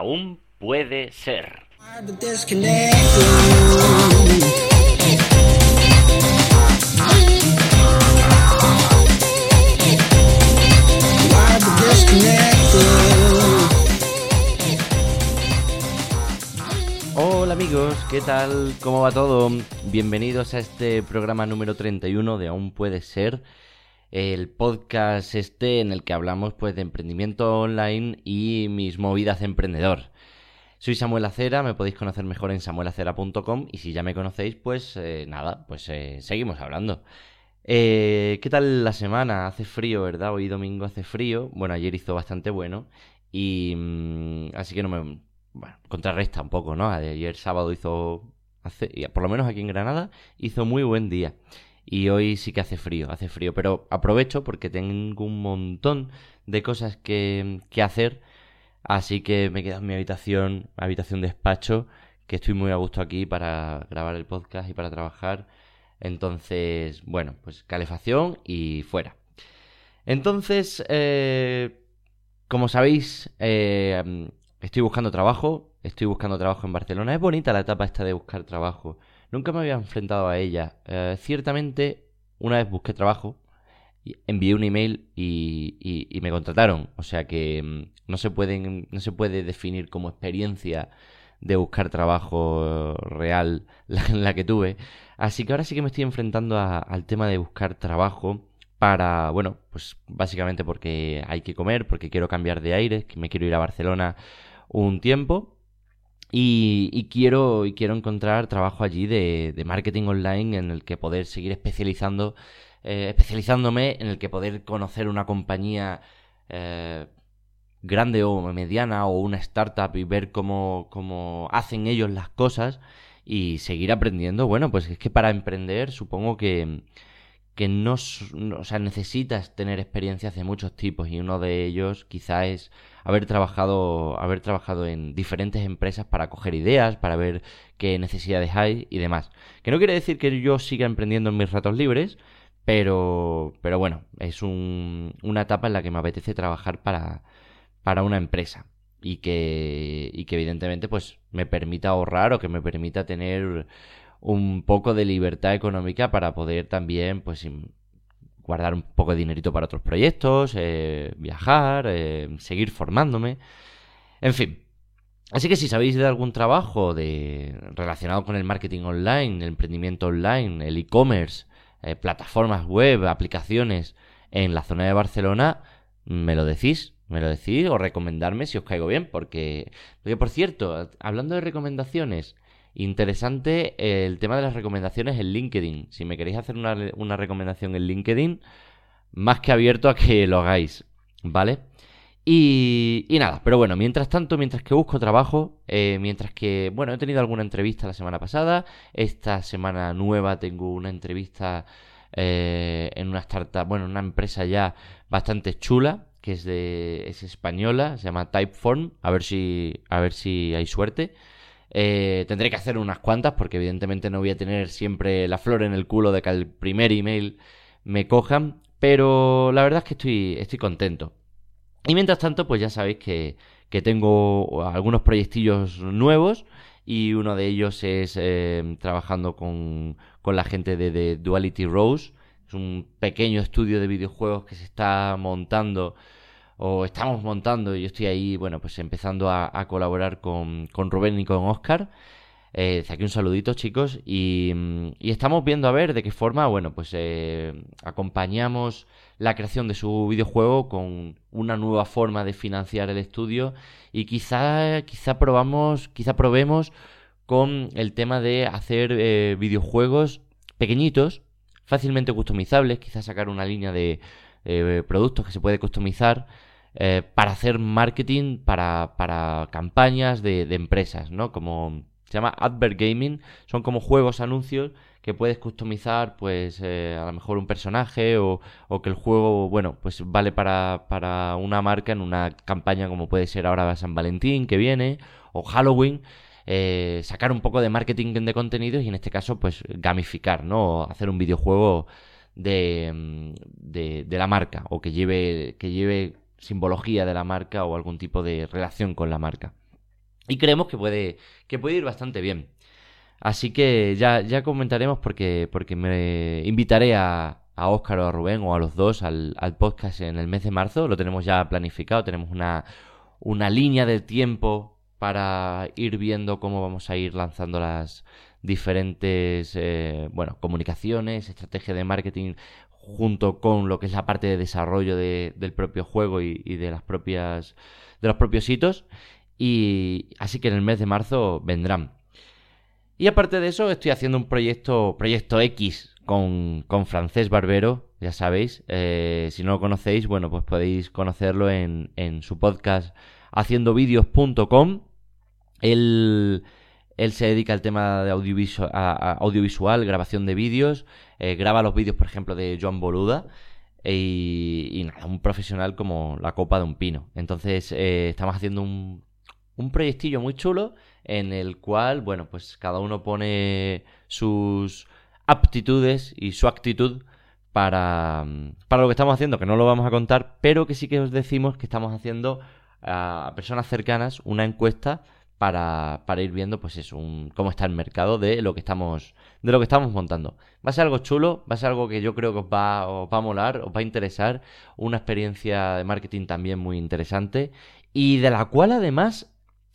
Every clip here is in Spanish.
aún puede ser. Hola amigos, ¿qué tal? ¿Cómo va todo? Bienvenidos a este programa número 31 de Aún puede ser, el podcast este en el que hablamos pues de emprendimiento online y mis movidas de emprendedor. Soy Samuel Acera, me podéis conocer mejor en samuelacera.com y si ya me conocéis pues eh, nada, pues eh, seguimos hablando. Eh, ¿Qué tal la semana? Hace frío, ¿verdad? Hoy domingo hace frío. Bueno, ayer hizo bastante bueno. Y mm, así que no me... Bueno, contrarresta un poco, ¿no? Ayer sábado hizo... Por lo menos aquí en Granada hizo muy buen día. Y hoy sí que hace frío, hace frío. Pero aprovecho porque tengo un montón de cosas que, hacer. Así que me quedo en mi habitación, habitación despacho, que estoy muy a gusto aquí para grabar el podcast y para trabajar. Entonces, bueno, pues calefacción y fuera. Entonces, eh, como sabéis, eh, estoy buscando trabajo. Estoy buscando trabajo en Barcelona. Es bonita la etapa esta de buscar trabajo. Nunca me había enfrentado a ella. Eh, ciertamente, una vez busqué trabajo, envié un email y, y, me contrataron. O sea que mm, no se, pueden, no se puede definir como experiencia de buscar trabajo real la, la que tuve. Así que ahora sí que me estoy enfrentando al tema de buscar trabajo para, bueno, pues básicamente porque hay que comer, porque quiero cambiar de aire, que me quiero ir a Barcelona un tiempo. Y, quiero, y quiero encontrar trabajo allí de, marketing online en el que poder seguir especializando, eh, especializándome, en el que poder conocer una compañía eh, grande o mediana o una startup y ver cómo, cómo hacen ellos las cosas y seguir aprendiendo. Bueno, pues es que para emprender supongo que, que no, o sea, necesitas tener experiencias de muchos tipos y uno de ellos quizá es haber trabajado, haber trabajado en diferentes empresas para coger ideas, para ver qué necesidades hay y demás. Que no quiere decir que yo siga emprendiendo en mis ratos libres, pero, pero bueno, es un, una etapa en la que me apetece trabajar para, para una empresa y que, y que evidentemente pues me permita ahorrar o que me permita tener un poco de libertad económica para poder también pues guardar un poco de dinerito para otros proyectos, eh, viajar, eh, seguir formándome, en fin. Así que si sabéis de algún trabajo de, relacionado con el marketing online, el emprendimiento online, el e-commerce, eh, plataformas web, aplicaciones en la zona de Barcelona, me lo decís, me lo decís o recomendarme si os caigo bien, porque, porque por cierto, hablando de recomendaciones, interesante el tema de las recomendaciones en LinkedIn. Si me queréis hacer una, recomendación en LinkedIn, más que abierto a que lo hagáis, ¿vale? Y, nada, pero bueno, mientras tanto, mientras que busco trabajo, eh, mientras que, bueno, he tenido alguna entrevista la semana pasada, esta semana nueva tengo una entrevista eh, en una startup, bueno, en una empresa ya bastante chula, que es de es española, se llama Typeform, a ver si a ver si hay suerte. Eh, tendré que hacer unas cuantas porque evidentemente no voy a tener siempre la flor en el culo de que al primer email me cojan, pero la verdad es que estoy estoy contento. Y mientras tanto, pues ya sabéis que, que tengo algunos proyectillos nuevos y uno de ellos es eh, trabajando con, con la gente de, de Duality Rose es un pequeño estudio de videojuegos que se está montando o estamos montando y yo estoy ahí, bueno, pues empezando a, colaborar con, con, Rubén y con Oscar. Eh, desde aquí un saludito, chicos. Y, estamos viendo a ver de qué forma, bueno, pues eh, acompañamos la creación de su videojuego con una nueva forma de financiar el estudio y quizá, quizá probamos, quizá probemos con el tema de hacer eh, videojuegos pequeñitos fácilmente customizables, quizás sacar una línea de productos que se puede customizar eh, para hacer marketing para, para campañas de, empresas, ¿no? Como se llama Advert Gaming, son como juegos, anuncios que puedes customizar, pues eh, a lo mejor un personaje o, o, que el juego, bueno, pues vale para, para una marca en una campaña como puede ser ahora San Valentín que viene o Halloween. Eh, sacar un poco de marketing de contenidos y en este caso pues gamificar, ¿no? Hacer un videojuego de, mm, de, de, la marca o que lleve, que lleve simbología de la marca o algún tipo de relación con la marca. Y creemos que puede, que puede ir bastante bien. Así que ya, ya comentaremos porque, porque me invitaré a, a Óscar o a Rubén o a los dos al, al, podcast en el mes de marzo. Lo tenemos ya planificado, tenemos una, una línea de tiempo para ir viendo cómo vamos a ir lanzando las diferentes eh, bueno, comunicaciones, estrategia de marketing junto con lo que es la parte de desarrollo de, del propio juego y, de las propias de los propios hitos y así que en el mes de marzo vendrán y aparte de eso, estoy haciendo un proyecto, proyecto X con, con Francés Barbero, ya sabéis. Eh, si no lo conocéis, bueno, pues podéis conocerlo en, en su podcast haciendovideos.com. Él, él se dedica al tema de audiovisual, a, audiovisual grabación de vídeos. Eh, graba los vídeos, por ejemplo, de Joan Boluda. Y, y, nada, un profesional como la copa de un pino. Entonces, eh, estamos haciendo un, un proyectillo muy chulo en el cual, bueno, pues cada uno pone sus aptitudes y su actitud para, para lo que estamos haciendo, que no lo vamos a contar, pero que sí que os decimos que estamos haciendo a personas cercanas una encuesta para, para ir viendo pues es un, cómo está el mercado de lo que estamos de lo que estamos montando. Va a ser algo chulo, va a ser algo que yo creo que os va, os va a molar, os va a interesar, una experiencia de marketing también muy interesante y de la cual además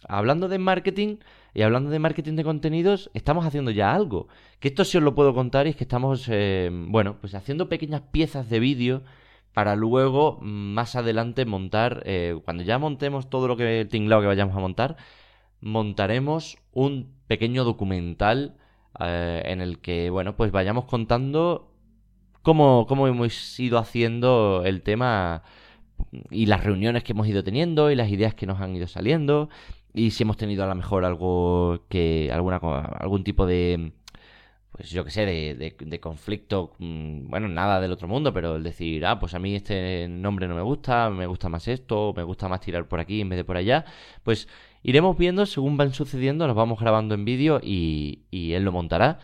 hablando de marketing y hablando de marketing de contenidos, estamos haciendo ya algo. Que esto sí os lo puedo contar y es que estamos, eh, bueno, pues haciendo pequeñas piezas de vídeo para luego mm, más adelante montar, eh, cuando ya montemos todo lo que el tinglado que vayamos a montar, montaremos un pequeño documental eh, en el que, bueno, pues vayamos contando cómo, cómo hemos ido haciendo el tema y las reuniones que hemos ido teniendo y las ideas que nos han ido saliendo y si hemos tenido a lo mejor algo que alguna algún tipo de pues yo que sé de, de, conflicto mm, bueno nada del otro mundo pero el decir ah pues a mí este nombre no me gusta me gusta más esto me gusta más tirar por aquí en vez de por allá pues iremos viendo según van sucediendo nos vamos grabando en vídeo y, él lo montará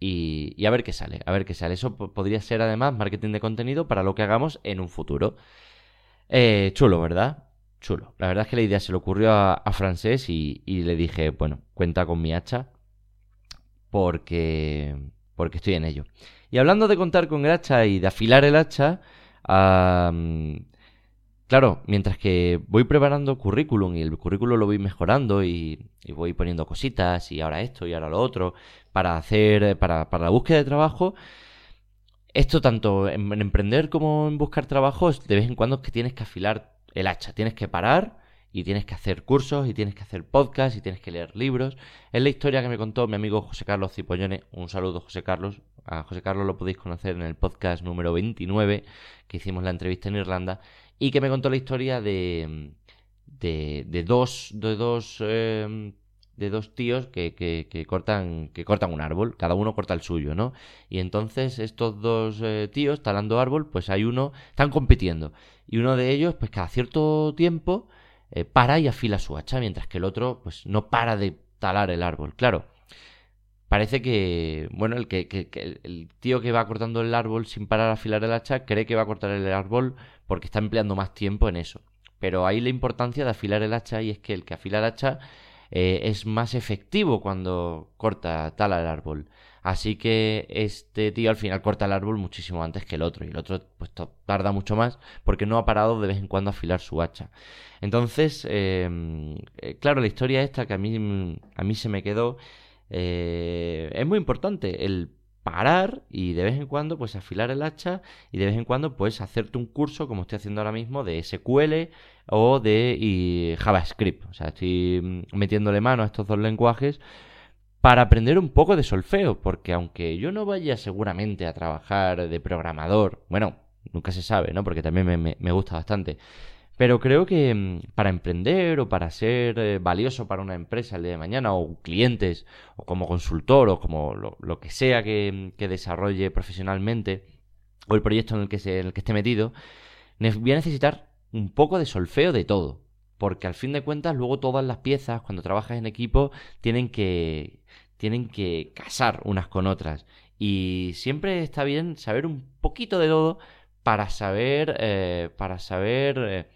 y, y, a ver qué sale, a ver qué sale. Eso podría ser además marketing de contenido para lo que hagamos en un futuro. Eh, chulo, ¿verdad? chulo. La verdad es que la idea se le ocurrió a, Francés y, le dije, bueno, cuenta con mi hacha porque, porque estoy en ello. Y hablando de contar con el hacha y de afilar el hacha, claro, mientras que voy preparando currículum y el currículum lo voy mejorando y, voy poniendo cositas y ahora esto y ahora lo otro para hacer, para, para la búsqueda de trabajo, esto tanto en, en, emprender como en buscar trabajos, de vez en cuando es que tienes que afilar el hacha. Tienes que parar y tienes que hacer cursos y tienes que hacer podcasts y tienes que leer libros. Es la historia que me contó mi amigo José Carlos Cipollone. Un saludo, José Carlos. A José Carlos lo podéis conocer en el podcast número 29 que hicimos la entrevista en Irlanda y que me contó la historia de, de, de dos, de dos, eh, de dos tíos que, que, que, cortan, que cortan un árbol. Cada uno corta el suyo, ¿no? Y entonces estos dos eh, tíos talando árbol, pues hay uno, están compitiendo y uno de ellos, pues cada cierto tiempo, eh, para y afila su hacha, mientras que el otro, pues no para de talar el árbol. Claro, parece que, bueno, el, que, el tío que va cortando el árbol sin parar a afilar el hacha cree que va a cortar el árbol porque está empleando más tiempo en eso. Pero ahí la importancia de afilar el hacha y es que el que afila el hacha eh, es más efectivo cuando corta, tala el árbol. Así que este tío al final corta el árbol muchísimo antes que el otro. Y el otro pues tarda mucho más porque no ha parado de vez en cuando a afilar su hacha. Entonces, em, eh, claro, la historia esta que a mí, a mí se me quedó eh, es muy importante. El parar y de vez en cuando pues afilar el hacha y de vez en cuando pues hacerte un curso como estoy haciendo ahora mismo de SQL o de JavaScript. O sea, estoy metiéndole mano a estos dos lenguajes para aprender un poco de solfeo, porque aunque yo no vaya seguramente a trabajar de programador, bueno, nunca se sabe, ¿no? Porque también me, gusta bastante. Pero creo que mm, para emprender o para ser eh, valioso para una empresa el día de mañana, o clientes, o como consultor, o como lo, que sea que, que, desarrolle profesionalmente, o el proyecto en el que, en el que esté metido, voy a necesitar un poco de solfeo de todo. Porque al fin de cuentas, luego todas las piezas, cuando trabajas en equipo, tienen que, tienen que casar unas con otras. Y siempre está bien saber un poquito de todo para saber, eh, para saber eh,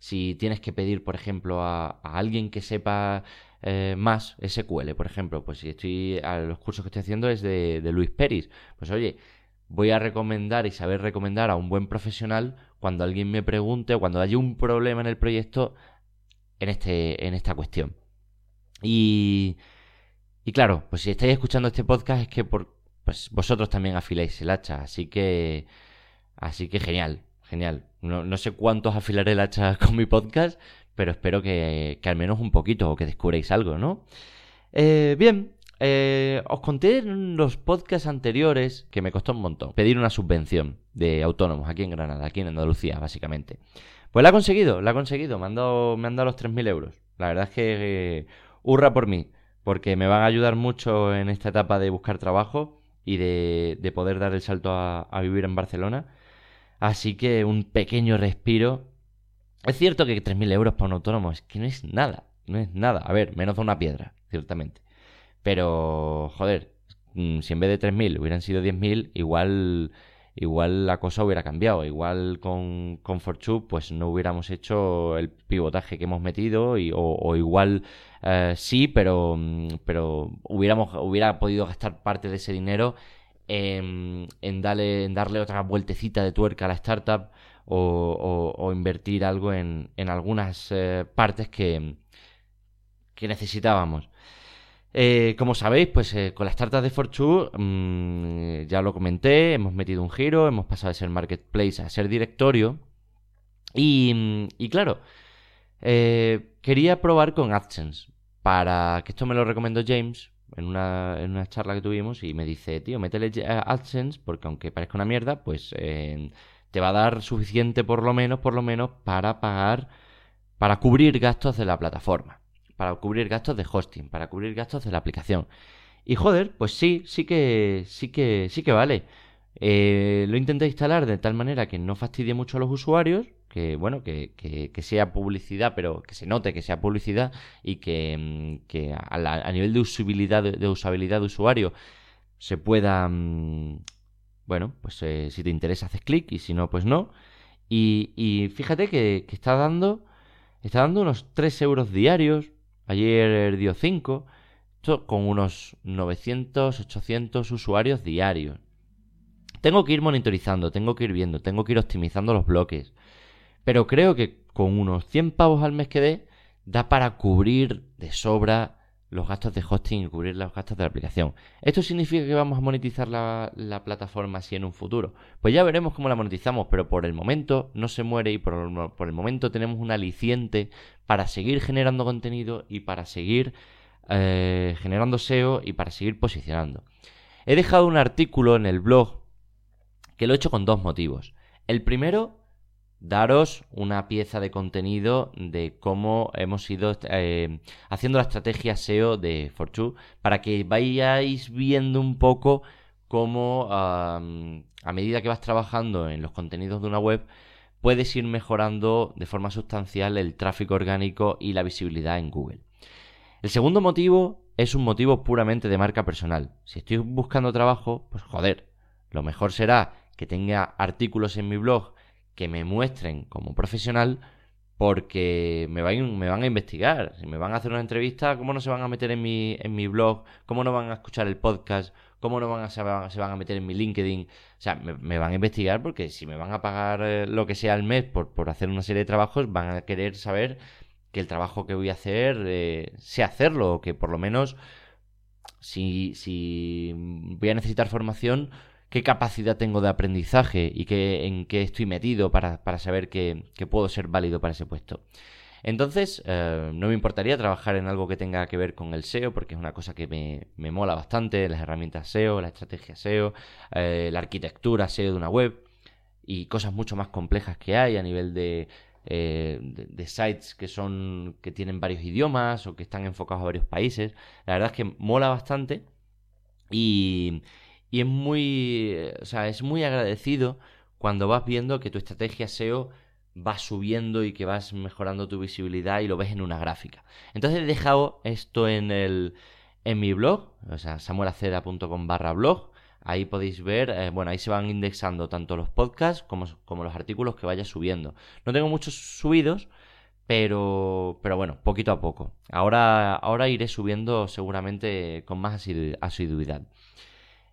si tienes que pedir, por ejemplo, a, alguien que sepa eh, más SQL, por ejemplo. Pues si estoy, a los cursos que estoy haciendo es de, Luis Peris. Pues oye, voy a recomendar y saber recomendar a un buen profesional cuando alguien me pregunte o cuando haya un problema en el proyecto en, este, en esta cuestión. Y, y claro, pues si estáis escuchando este podcast es que por, pues vosotros también afiláis el hacha, así que, así que genial, genial. No, no sé cuántos afilaré el hacha con mi podcast, pero espero que, que al menos un poquito o que descubréis algo, ¿no? Eh, bien, eh, os conté en los podcasts anteriores que me costó un montón pedir una subvención de autónomos aquí en Granada, aquí en Andalucía, básicamente. Pues la ha conseguido, la ha conseguido. Me han dado, me han dado los 3.000 euros. La verdad es que eh, hurra por mí, porque me van a ayudar mucho en esta etapa de buscar trabajo y de, de poder dar el salto a, a vivir en Barcelona. Así que un pequeño respiro. Es cierto que 3.000 euros para un autónomo es que no es nada, no es nada. A ver, menos de una piedra, ciertamente. Pero, joder, mm, si en vez de 3.000 hubieran sido 10.000, igual igual la cosa hubiera cambiado. Igual con, con Fortune, pues no hubiéramos hecho el pivotaje que hemos metido, y, o, igual eh, sí, pero, mm, pero hubiéramos, hubiera podido gastar parte de ese dinero en, darle, en darle otra vueltecita de tuerca a la startup o, o, invertir algo en, en algunas eh, partes que, que necesitábamos. Eh, como sabéis, pues eh, con las tartas de Fortune, mmm, ya lo comenté, hemos metido un giro, hemos pasado de ser marketplace a ser directorio. Y, y claro, eh, quería probar con AdSense. Para que esto me lo recomendó James en una, en una charla que tuvimos y me dice, tío, métele AdSense porque aunque parezca una mierda, pues te va a dar suficiente por lo menos, por lo menos, para pagar, para cubrir gastos de la plataforma para cubrir gastos de hosting, para cubrir gastos de la aplicación. Y joder, pues sí, sí que, sí que, sí que vale. Eh, lo intenté instalar de tal manera que no fastidie mucho a los usuarios, que bueno, que, que, sea publicidad, pero que se note que sea publicidad y que, mm, a, nivel de usabilidad de, usabilidad de usuario se pueda, mm, bueno, pues eh, si te interesa haces clic y si no, pues no. Y, y fíjate que, que, está dando, está dando unos 3 euros diarios, Ayer dio 5, con unos 900, 800 usuarios diarios. Tengo que ir monitorizando, tengo que ir viendo, tengo que ir optimizando los bloques. Pero creo que con unos 100 pavos al mes que dé, da para cubrir de sobra los gastos de hosting y cubrir los gastos de la aplicación. ¿Esto significa que vamos a monetizar la, plataforma así en un futuro? Pues ya veremos cómo la monetizamos, pero por el momento no se muere y por, el momento tenemos un aliciente para seguir generando contenido y para seguir eh, generando SEO y para seguir posicionando. He dejado un artículo en el blog que lo he hecho con dos motivos. El primero daros una pieza de contenido de cómo hemos ido eh, haciendo la estrategia SEO de Fortune para que vayáis viendo un poco cómo a medida que vas trabajando en los contenidos de una web puedes ir mejorando de forma sustancial el tráfico orgánico y la visibilidad en Google. El segundo motivo es un motivo puramente de marca personal. Si estoy buscando trabajo, pues joder, lo mejor será que tenga artículos en mi blog que me muestren como profesional porque me van, me van a investigar. Me van a hacer una entrevista, ¿cómo no se van a meter en mi, en mi blog? ¿Cómo no van a escuchar el podcast? ¿Cómo no van a, se, van, a meter en mi LinkedIn? O sea, me, van a investigar porque si me van a pagar eh, lo que sea al mes por, por hacer una serie de trabajos, van a querer saber que el trabajo que voy a hacer eh, sé hacerlo, o que por lo menos si, si voy a necesitar formación, qué capacidad tengo de aprendizaje y qué, en qué estoy metido para, saber que, puedo ser válido para ese puesto. Entonces, eh, no me importaría trabajar en algo que tenga que ver con el SEO, porque es una cosa que me, me mola bastante, las herramientas SEO, la estrategia SEO, eh, la arquitectura SEO de una web y cosas mucho más complejas que hay a nivel de, eh, de, sites que son que tienen varios idiomas o que están enfocados a varios países. La verdad es que mola bastante y, y es muy, o sea, es muy agradecido cuando vas viendo que tu estrategia SEO va subiendo y que vas mejorando tu visibilidad y lo ves en una gráfica. Entonces he dejado esto en el en mi blog, o sea, samuelacera.com barra blog. Ahí podéis ver, eh, bueno, ahí se van indexando tanto los podcasts como, como los artículos que vaya subiendo. No tengo muchos subidos, pero, pero bueno, poquito a poco. Ahora, ahora iré subiendo seguramente con más asiduidad.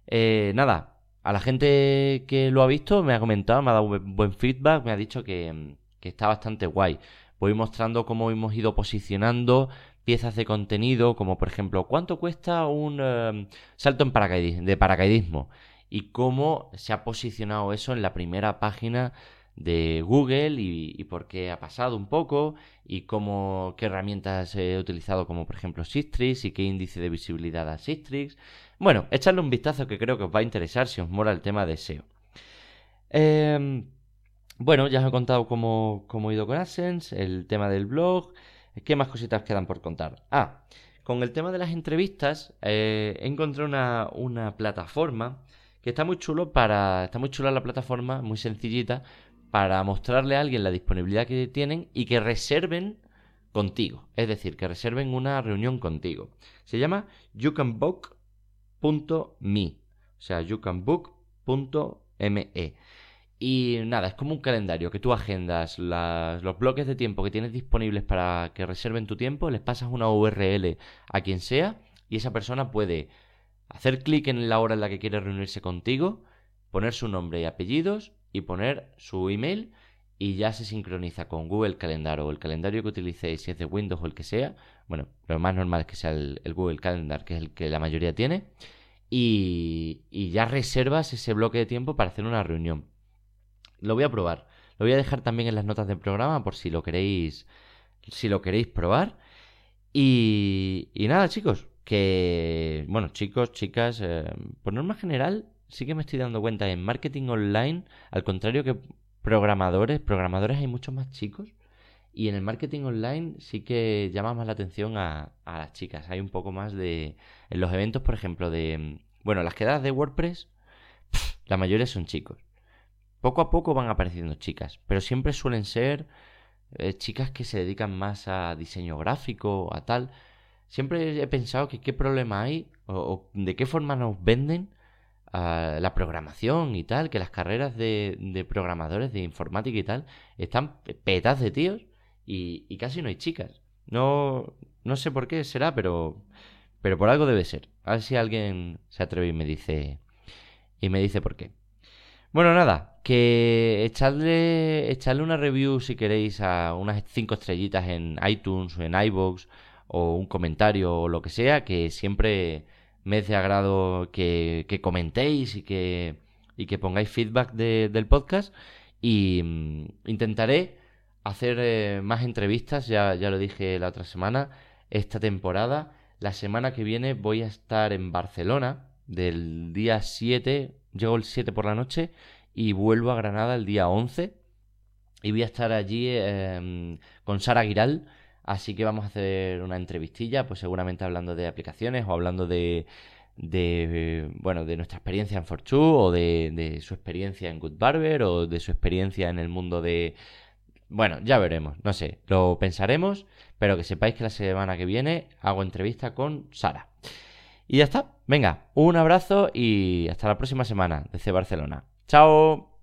Eh, nada, a la gente que lo ha visto me ha comentado, me ha dado buen feedback, me ha dicho que, está bastante guay. Voy mostrando cómo hemos ido posicionando piezas de contenido, como por ejemplo, cuánto cuesta un eh, salto en de paracaidismo y cómo se ha posicionado eso en la primera página de Google y, por qué ha pasado un poco y cómo, qué herramientas he utilizado como por ejemplo Sistrix y qué índice de visibilidad da Sistrix. Bueno, echarle un vistazo que creo que os va a interesar si os mola el tema de SEO. Em, bueno, ya os he contado cómo, cómo, he ido con AdSense, el tema del blog. ¿Qué más cositas quedan por contar? Ah, con el tema de las entrevistas eh, he encontrado una, una plataforma que está muy chulo para. Está muy chula la plataforma, muy sencillita, para mostrarle a alguien la disponibilidad que tienen y que reserven contigo. Es decir, que reserven una reunión contigo. Se llama youcanbook.me. O sea, youcanbook.me. Y nada, es como un calendario que tú agendas los bloques de tiempo que tienes disponibles para que reserven tu tiempo, les pasas una URL a quien sea y esa persona puede hacer clic en la hora en la que quiere reunirse contigo, poner su nombre y apellidos y poner su email y ya se sincroniza con Google Calendar o el calendario que utilicéis, si es de Windows o el que sea. Bueno, lo más normal es que sea el, Google Calendar, que es el que la mayoría tiene. Y, y, ya reservas ese bloque de tiempo para hacer una reunión. Lo voy a probar. Lo voy a dejar también en las notas del programa por si lo queréis, si lo queréis probar. Y, y nada, chicos, que, bueno, chicos, chicas, eh, por norma general, sí que me estoy dando cuenta en marketing online, al contrario que programadores, programadores hay muchos más chicos. Y en el marketing online sí que llama más la atención a, las chicas. Hay un poco más de... En los eventos, por ejemplo, de... Bueno, las quedadas de WordPress, la mayoría son chicos. Poco a poco van apareciendo chicas, pero siempre suelen ser eh, chicas que se dedican más a diseño gráfico, a tal. Siempre he pensado que qué problema hay o de qué forma nos venden la programación y tal, que las carreras de, programadores de informática y tal están petas de tíos y, casi no hay chicas. No, no sé por qué será, pero, pero por algo debe ser. A ver si alguien se atreve y me dice y me dice por qué. Bueno, nada, que echadle, echadle una review si queréis a unas 5 estrellitas en iTunes o en iBox o un comentario o lo que sea, que siempre me es de agrado que, comentéis y que, pongáis feedback del podcast. Y mm, intentaré hacer eh, más entrevistas, ya, ya lo dije la otra semana, esta temporada. La semana que viene voy a estar en Barcelona, del día 7, llego el 7 por la noche y vuelvo a Granada el día 11. Y voy a estar allí em, con Sara Giral Así que vamos a hacer una entrevistilla, pues seguramente hablando de aplicaciones o hablando de, de bueno, de nuestra experiencia en Fortune o de, de, su experiencia en Good Barber o de su experiencia en el mundo de... Bueno, ya veremos, no sé, lo pensaremos, pero que sepáis que la semana que viene hago entrevista con Sara. Y ya está, venga, un abrazo y hasta la próxima semana desde Barcelona. ¡Chao!